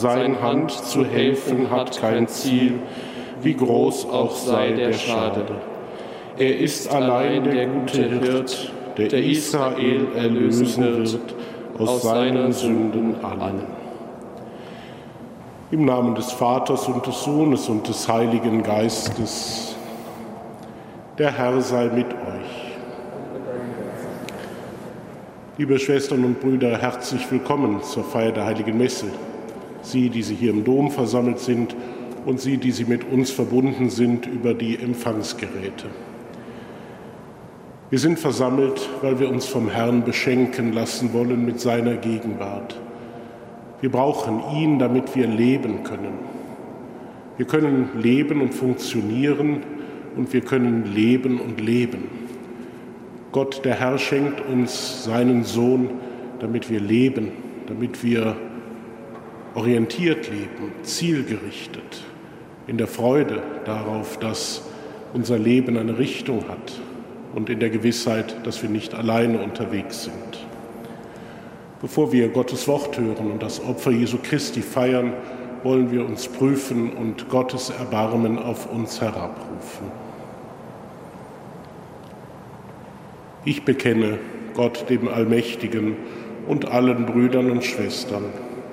Sein Hand zu helfen hat kein Ziel, wie groß auch sei der Schade. Er ist allein der gute Hirt, der Israel erlösen wird aus seinen Sünden allen. Im Namen des Vaters und des Sohnes und des Heiligen Geistes. Der Herr sei mit euch. Liebe Schwestern und Brüder, herzlich willkommen zur Feier der Heiligen Messe. Sie, die Sie hier im Dom versammelt sind und Sie, die Sie mit uns verbunden sind über die Empfangsgeräte. Wir sind versammelt, weil wir uns vom Herrn beschenken lassen wollen mit seiner Gegenwart. Wir brauchen ihn, damit wir leben können. Wir können leben und funktionieren und wir können leben und leben. Gott, der Herr, schenkt uns seinen Sohn, damit wir leben, damit wir orientiert leben, zielgerichtet, in der Freude darauf, dass unser Leben eine Richtung hat und in der Gewissheit, dass wir nicht alleine unterwegs sind. Bevor wir Gottes Wort hören und das Opfer Jesu Christi feiern, wollen wir uns prüfen und Gottes Erbarmen auf uns herabrufen. Ich bekenne Gott dem Allmächtigen und allen Brüdern und Schwestern,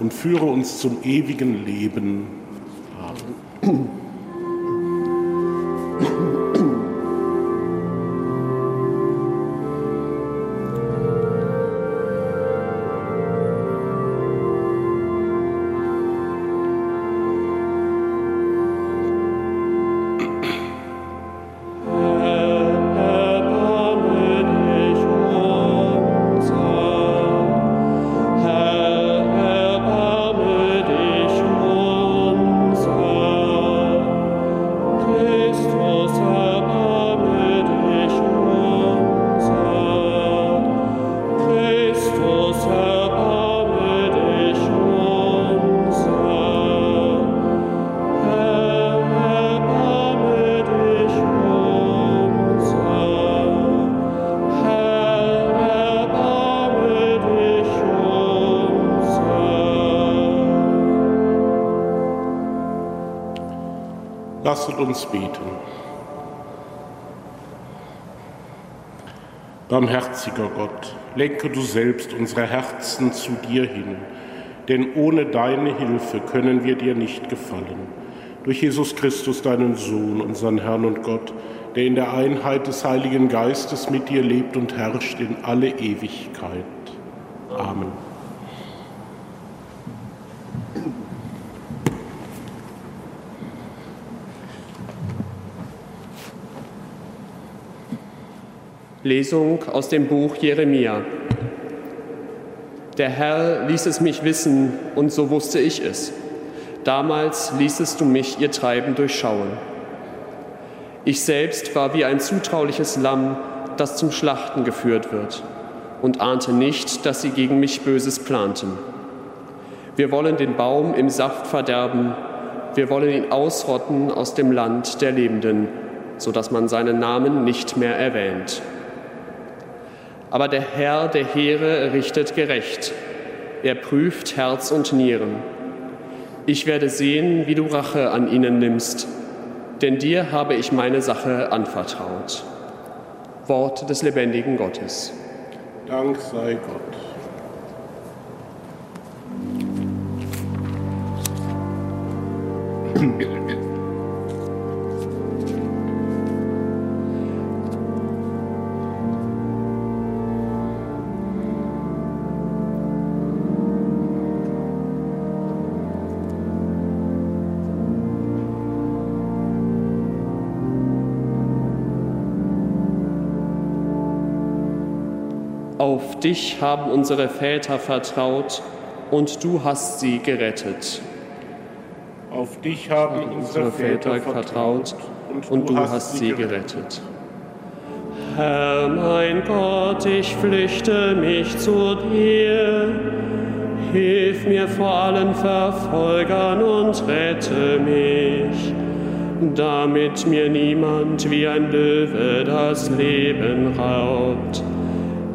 und führe uns zum ewigen Leben. Amen. Lasset uns beten. Barmherziger Gott, lenke du selbst unsere Herzen zu dir hin, denn ohne deine Hilfe können wir dir nicht gefallen. Durch Jesus Christus, deinen Sohn, unseren Herrn und Gott, der in der Einheit des Heiligen Geistes mit dir lebt und herrscht in alle Ewigkeit. Amen. Lesung aus dem Buch Jeremia. Der Herr ließ es mich wissen, und so wusste ich es. Damals ließest du mich ihr Treiben durchschauen. Ich selbst war wie ein zutrauliches Lamm, das zum Schlachten geführt wird, und ahnte nicht, dass sie gegen mich Böses planten. Wir wollen den Baum im Saft verderben, wir wollen ihn ausrotten aus dem Land der Lebenden, so dass man seinen Namen nicht mehr erwähnt. Aber der Herr der Heere richtet gerecht. Er prüft Herz und Nieren. Ich werde sehen, wie du Rache an ihnen nimmst, denn dir habe ich meine Sache anvertraut. Wort des lebendigen Gottes. Dank sei Gott. Thank you. Auf dich haben unsere Väter vertraut und du hast sie gerettet. Auf dich haben unsere Väter vertraut und du hast sie gerettet. Herr mein Gott, ich flüchte mich zu dir. Hilf mir vor allen Verfolgern und rette mich, damit mir niemand wie ein Löwe das Leben raubt,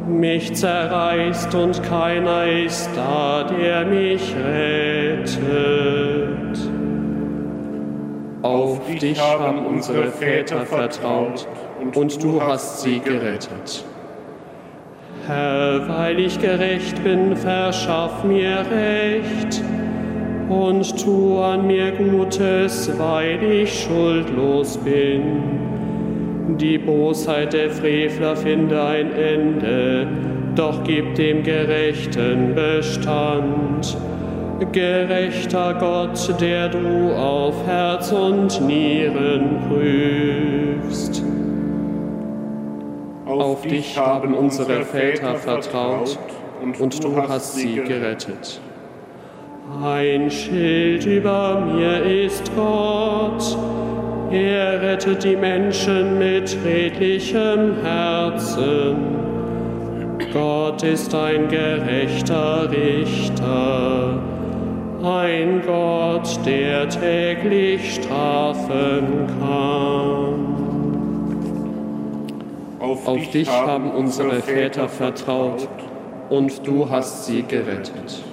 mich zerreißt und keiner ist da, der mich rettet. Auf dich haben unsere Väter vertraut und du hast sie gerettet. Herr, weil ich gerecht bin, verschaff mir Recht und tu an mir Gutes, weil ich schuldlos bin. Die Bosheit der Frevler finde ein Ende, doch gib dem Gerechten Bestand. Gerechter Gott, der du auf Herz und Nieren prüfst. Auf dich haben unsere Väter vertraut und du hast sie gerettet. Ein Schild über mir ist Gott. Er rettet die Menschen mit redlichem Herzen. Gott ist ein gerechter Richter, ein Gott, der täglich strafen kann. Auf, Auf dich haben unsere Väter vertraut und du hast sie gerettet.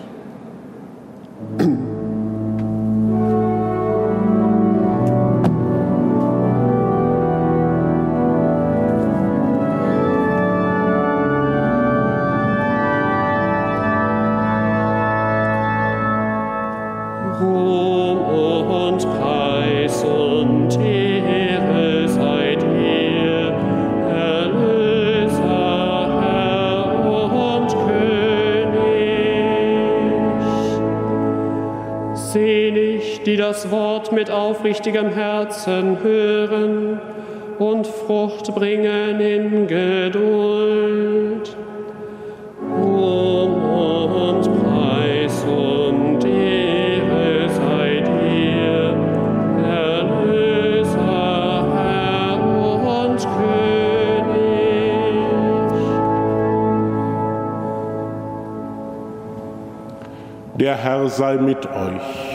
Aufrichtigem Herzen hören und Frucht bringen in Geduld. Ruhm und Preis und Ehre sei dir, Herr und König. Der Herr sei mit euch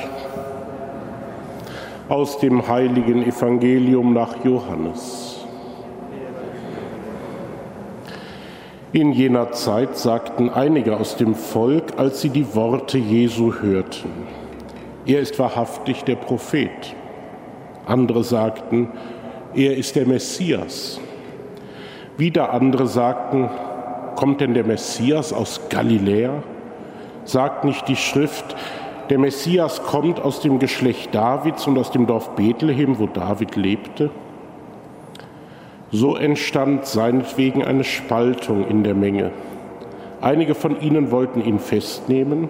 aus dem heiligen Evangelium nach Johannes. In jener Zeit sagten einige aus dem Volk, als sie die Worte Jesu hörten, er ist wahrhaftig der Prophet. Andere sagten, er ist der Messias. Wieder andere sagten, kommt denn der Messias aus Galiläa? Sagt nicht die Schrift, der Messias kommt aus dem Geschlecht Davids und aus dem Dorf Bethlehem, wo David lebte. So entstand seinetwegen eine Spaltung in der Menge. Einige von ihnen wollten ihn festnehmen,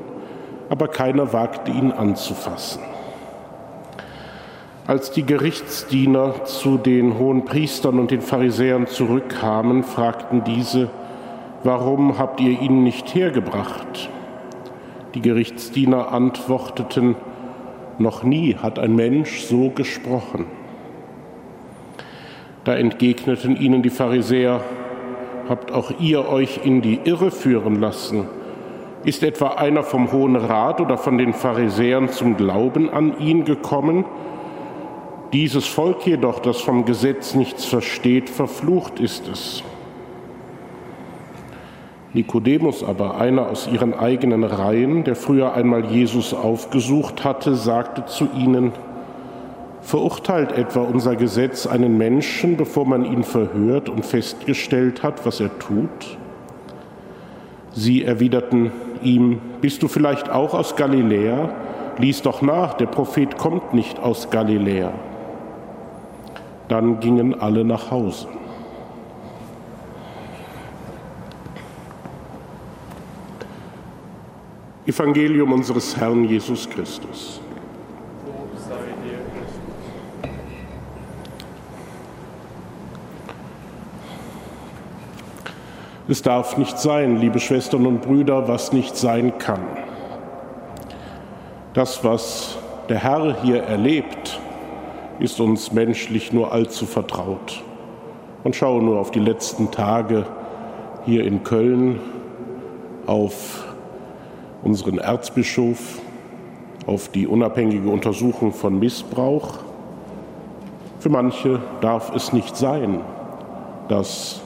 aber keiner wagte ihn anzufassen. Als die Gerichtsdiener zu den hohen Priestern und den Pharisäern zurückkamen, fragten diese, warum habt ihr ihn nicht hergebracht? Die Gerichtsdiener antworteten, noch nie hat ein Mensch so gesprochen. Da entgegneten ihnen die Pharisäer, habt auch ihr euch in die Irre führen lassen? Ist etwa einer vom Hohen Rat oder von den Pharisäern zum Glauben an ihn gekommen? Dieses Volk jedoch, das vom Gesetz nichts versteht, verflucht ist es. Nikodemus aber, einer aus ihren eigenen Reihen, der früher einmal Jesus aufgesucht hatte, sagte zu ihnen, Verurteilt etwa unser Gesetz einen Menschen, bevor man ihn verhört und festgestellt hat, was er tut? Sie erwiderten ihm, Bist du vielleicht auch aus Galiläa? Lies doch nach, der Prophet kommt nicht aus Galiläa. Dann gingen alle nach Hause. Evangelium unseres Herrn Jesus Christus. Es darf nicht sein, liebe Schwestern und Brüder, was nicht sein kann. Das, was der Herr hier erlebt, ist uns menschlich nur allzu vertraut. Und schaue nur auf die letzten Tage hier in Köln, auf unseren Erzbischof, auf die unabhängige Untersuchung von Missbrauch. Für manche darf es nicht sein, dass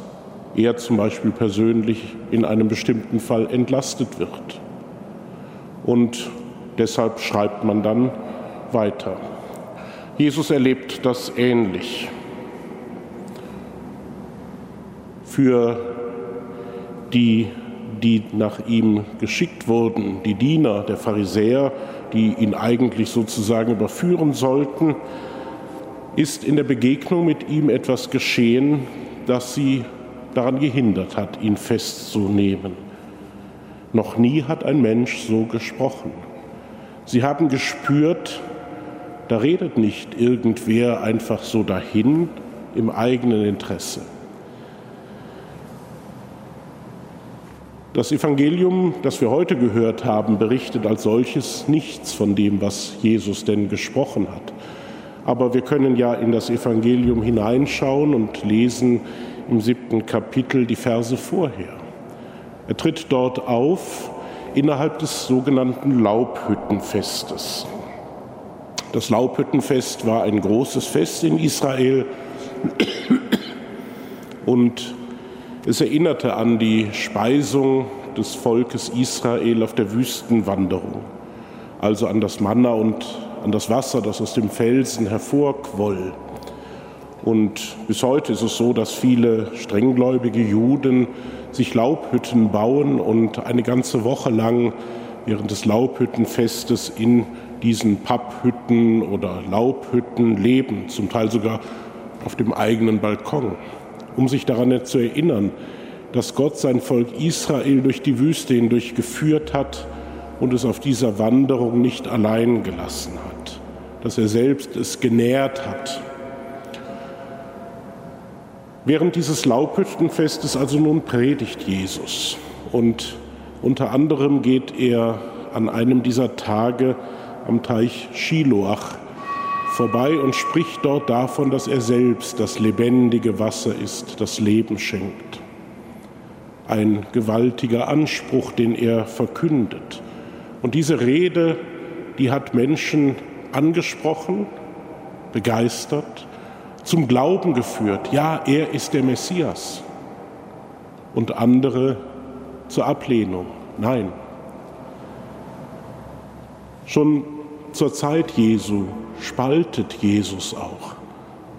er zum Beispiel persönlich in einem bestimmten Fall entlastet wird. Und deshalb schreibt man dann weiter. Jesus erlebt das ähnlich. Für die, die nach ihm geschickt wurden, die Diener der Pharisäer, die ihn eigentlich sozusagen überführen sollten, ist in der Begegnung mit ihm etwas geschehen, das sie daran gehindert hat, ihn festzunehmen. Noch nie hat ein Mensch so gesprochen. Sie haben gespürt, da redet nicht irgendwer einfach so dahin im eigenen Interesse. Das Evangelium, das wir heute gehört haben, berichtet als solches nichts von dem, was Jesus denn gesprochen hat. Aber wir können ja in das Evangelium hineinschauen und lesen im siebten Kapitel die Verse vorher. Er tritt dort auf innerhalb des sogenannten Laubhüttenfestes. Das Laubhüttenfest war ein großes Fest in Israel und es erinnerte an die Speisung des Volkes Israel auf der Wüstenwanderung, also an das Manna und an das Wasser, das aus dem Felsen hervorquoll. Und bis heute ist es so, dass viele strenggläubige Juden sich Laubhütten bauen und eine ganze Woche lang während des Laubhüttenfestes in diesen Papphütten oder Laubhütten leben, zum Teil sogar auf dem eigenen Balkon, um sich daran zu erinnern, dass Gott sein Volk Israel durch die Wüste hindurch geführt hat und es auf dieser Wanderung nicht allein gelassen hat, dass er selbst es genährt hat. Während dieses Laubhüttenfestes also nun predigt Jesus und unter anderem geht er an einem dieser Tage am Teich Schiloach vorbei und spricht dort davon, dass er selbst das lebendige Wasser ist, das Leben schenkt. Ein gewaltiger Anspruch, den er verkündet. Und diese Rede, die hat Menschen angesprochen, begeistert, zum Glauben geführt. Ja, er ist der Messias. Und andere zur Ablehnung. Nein. Schon zur Zeit Jesu spaltet Jesus auch.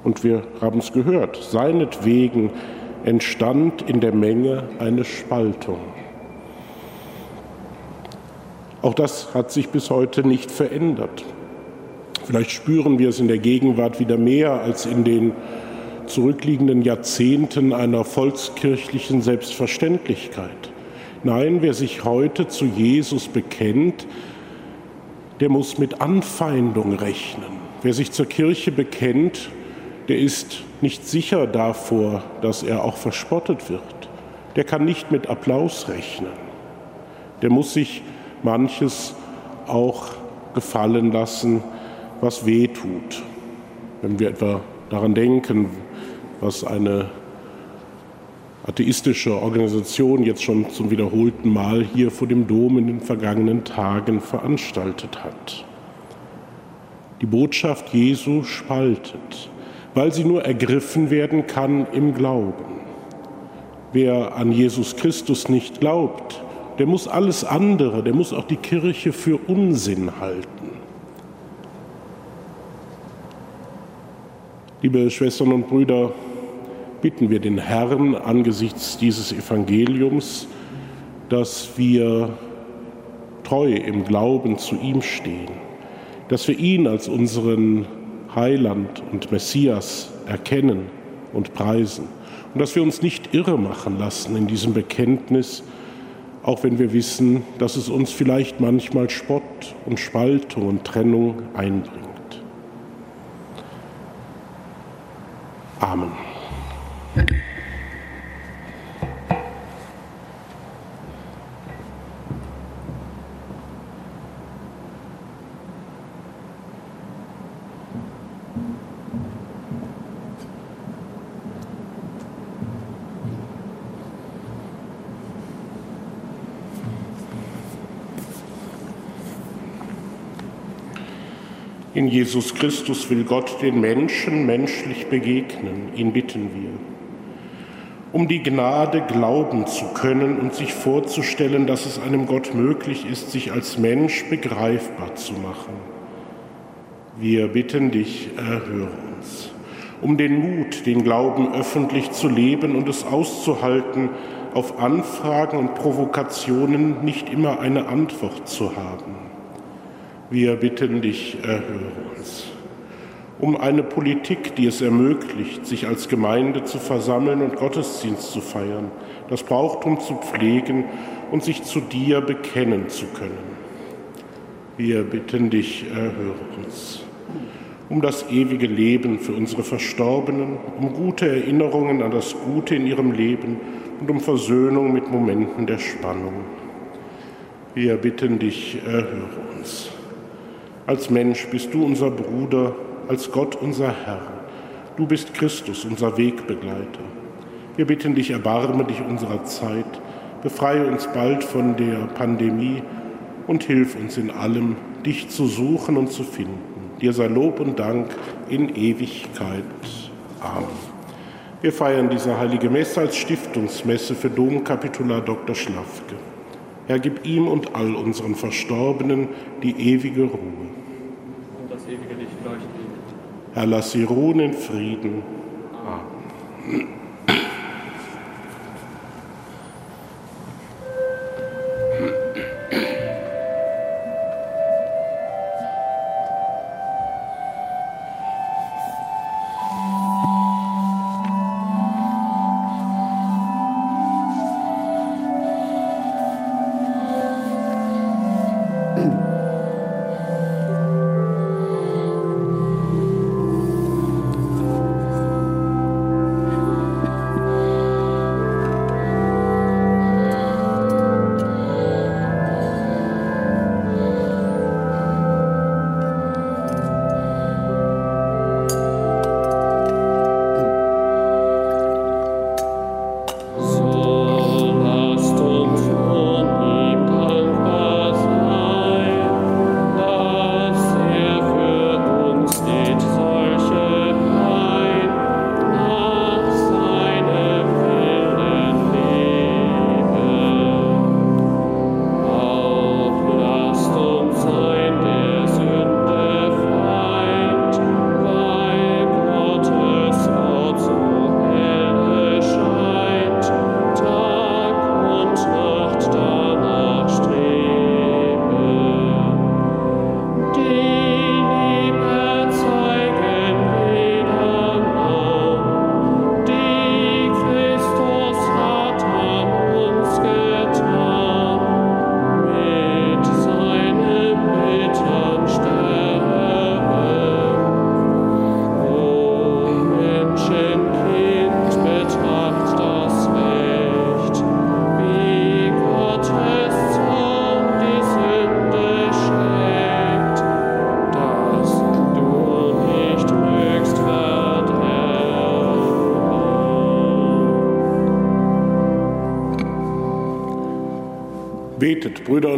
Und wir haben es gehört, seinetwegen entstand in der Menge eine Spaltung. Auch das hat sich bis heute nicht verändert. Vielleicht spüren wir es in der Gegenwart wieder mehr als in den zurückliegenden Jahrzehnten einer volkskirchlichen Selbstverständlichkeit. Nein, wer sich heute zu Jesus bekennt, der muss mit Anfeindung rechnen. Wer sich zur Kirche bekennt, der ist nicht sicher davor, dass er auch verspottet wird. Der kann nicht mit Applaus rechnen. Der muss sich manches auch gefallen lassen, was weh tut. Wenn wir etwa daran denken, was eine atheistische Organisation jetzt schon zum wiederholten Mal hier vor dem Dom in den vergangenen Tagen veranstaltet hat. Die Botschaft Jesu spaltet, weil sie nur ergriffen werden kann im Glauben. Wer an Jesus Christus nicht glaubt, der muss alles andere, der muss auch die Kirche für Unsinn halten. Liebe Schwestern und Brüder, bitten wir den Herrn angesichts dieses Evangeliums, dass wir treu im Glauben zu ihm stehen, dass wir ihn als unseren Heiland und Messias erkennen und preisen und dass wir uns nicht irre machen lassen in diesem Bekenntnis, auch wenn wir wissen, dass es uns vielleicht manchmal Spott und Spaltung und Trennung einbringt. Amen. In Jesus Christus will Gott den Menschen menschlich begegnen. Ihn bitten wir. Um die Gnade glauben zu können und sich vorzustellen, dass es einem Gott möglich ist, sich als Mensch begreifbar zu machen. Wir bitten dich, erhöre uns. Um den Mut, den Glauben öffentlich zu leben und es auszuhalten, auf Anfragen und Provokationen nicht immer eine Antwort zu haben wir bitten dich, erhöre. Um eine Politik, die es ermöglicht, sich als Gemeinde zu versammeln und Gottesdienst zu feiern, das Brauchtum zu pflegen und sich zu dir bekennen zu können. Wir bitten dich, erhöre uns. Um das ewige Leben für unsere Verstorbenen, um gute Erinnerungen an das Gute in ihrem Leben und um Versöhnung mit Momenten der Spannung. Wir bitten dich, erhöre uns. Als Mensch bist du unser Bruder, als Gott unser Herr. Du bist Christus, unser Wegbegleiter. Wir bitten dich, erbarme dich unserer Zeit, befreie uns bald von der Pandemie und hilf uns in allem, dich zu suchen und zu finden. Dir sei Lob und Dank in Ewigkeit. Amen. Wir feiern diese heilige Messe als Stiftungsmesse für Domkapitular Dr. Schlafke. Herr, gib ihm und all unseren Verstorbenen die ewige Ruhe. Und das ewige Licht leuchtet ihnen. Herr, lass sie ruhen in Frieden. Amen.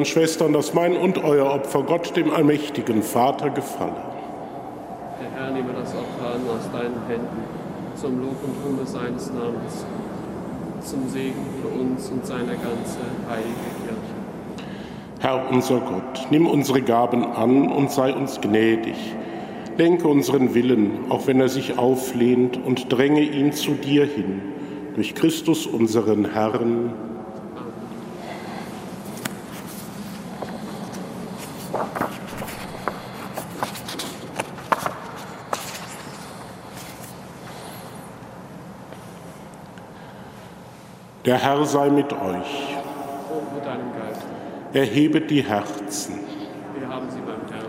Schwestern, dass mein und euer Opfer Gott, dem allmächtigen Vater, gefalle. Der Herr nehme das Opfer an aus deinen Händen, zum Lob und Ruhme seines Namens, zum Segen für uns und seine ganze heilige Kirche. Herr unser Gott, nimm unsere Gaben an und sei uns gnädig. Lenke unseren Willen, auch wenn er sich auflehnt, und dränge ihn zu dir hin. Durch Christus unseren Herrn. Der Herr sei mit euch. Erhebet die Herzen. Wir haben sie beim Herrn.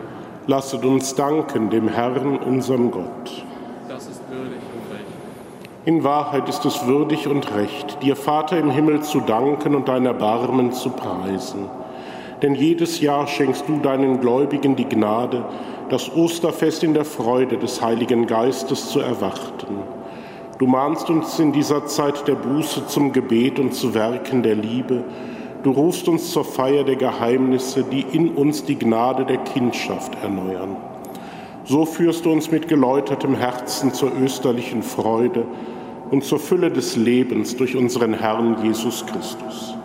Lasset uns danken dem Herrn, unserem Gott. Das ist würdig und recht. In Wahrheit ist es würdig und recht, dir, Vater im Himmel, zu danken und dein Erbarmen zu preisen. Denn jedes Jahr schenkst du deinen Gläubigen die Gnade, das Osterfest in der Freude des Heiligen Geistes zu erwarten. Du mahnst uns in dieser Zeit der Buße zum Gebet und zu Werken der Liebe. Du rufst uns zur Feier der Geheimnisse, die in uns die Gnade der Kindschaft erneuern. So führst du uns mit geläutertem Herzen zur österlichen Freude und zur Fülle des Lebens durch unseren Herrn Jesus Christus.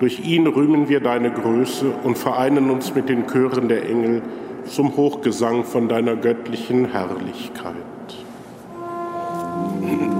Durch ihn rühmen wir deine Größe und vereinen uns mit den Chören der Engel zum Hochgesang von deiner göttlichen Herrlichkeit. Mm-hmm.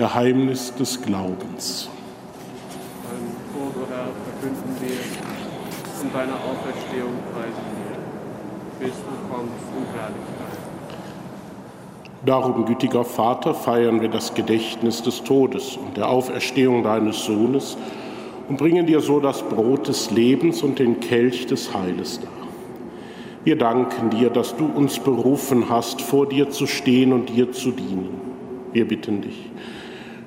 Geheimnis des Glaubens. O Herr, verkünden wir und deine Auferstehung preisen wir, bis du kommst in Herrlichkeit. Darum, gütiger Vater, feiern wir das Gedächtnis des Todes und der Auferstehung deines Sohnes und bringen dir so das Brot des Lebens und den Kelch des Heiles dar. Wir danken dir, dass du uns berufen hast, vor dir zu stehen und dir zu dienen. Wir bitten dich,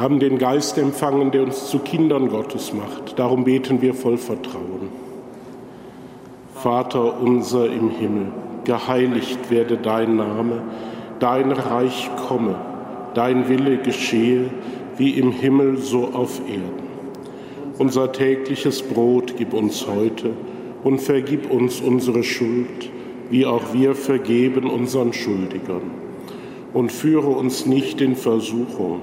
Wir haben den Geist empfangen, der uns zu Kindern Gottes macht. Darum beten wir voll Vertrauen. Vater unser im Himmel, geheiligt werde dein Name, dein Reich komme, dein Wille geschehe, wie im Himmel so auf Erden. Unser tägliches Brot gib uns heute und vergib uns unsere Schuld, wie auch wir vergeben unseren Schuldigern. Und führe uns nicht in Versuchung,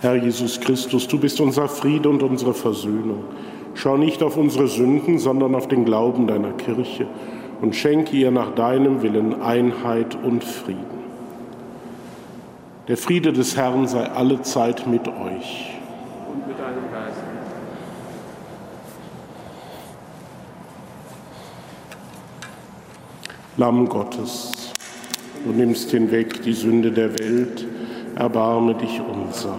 Herr Jesus Christus, du bist unser Friede und unsere Versöhnung. Schau nicht auf unsere Sünden, sondern auf den Glauben deiner Kirche und schenke ihr nach deinem Willen Einheit und Frieden. Der Friede des Herrn sei alle Zeit mit euch. Und mit deinem Geist. Lamm Gottes, du nimmst hinweg die Sünde der Welt, erbarme dich unser.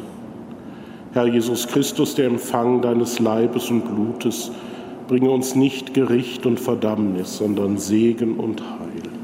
Herr Jesus Christus, der Empfang deines Leibes und Blutes, bringe uns nicht Gericht und Verdammnis, sondern Segen und Heil.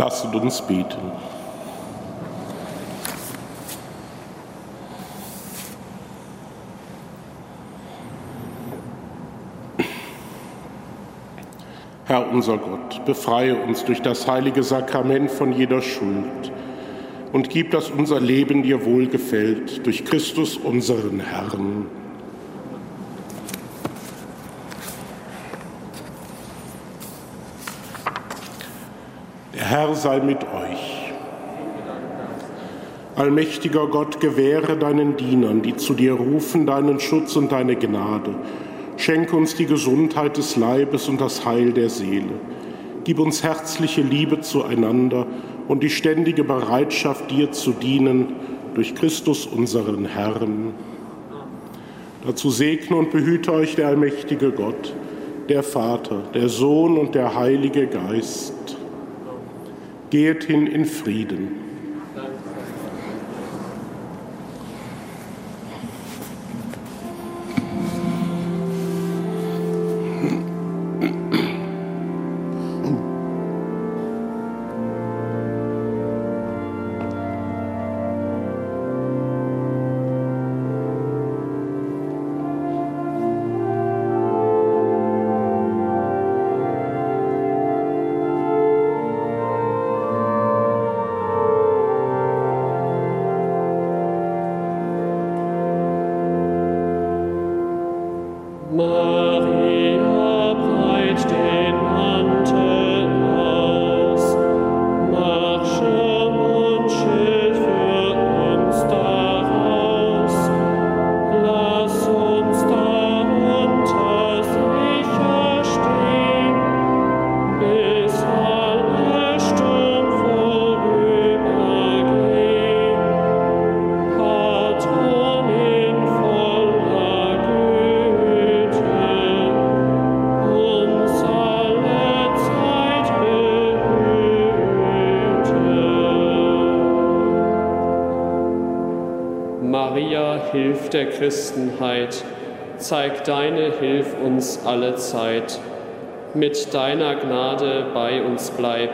Lasset uns beten. Herr unser Gott, befreie uns durch das heilige Sakrament von jeder Schuld und gib, dass unser Leben dir wohlgefällt durch Christus unseren Herrn. Herr sei mit euch. Allmächtiger Gott, gewähre deinen Dienern, die zu dir rufen, deinen Schutz und deine Gnade Schenke uns die Gesundheit des Leibes und das Heil der Seele. Gib uns herzliche Liebe zueinander und die ständige Bereitschaft, dir zu dienen, durch Christus unseren Herrn. Dazu segne und behüte euch der allmächtige Gott, der Vater, der Sohn und der Heilige Geist. Geht hin in Frieden. Christenheit, zeig deine Hilf uns alle Zeit. Mit deiner Gnade bei uns bleib,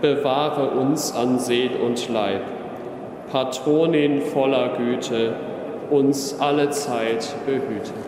bewahre uns an Seel und Leib. Patronin voller Güte, uns alle Zeit behüte.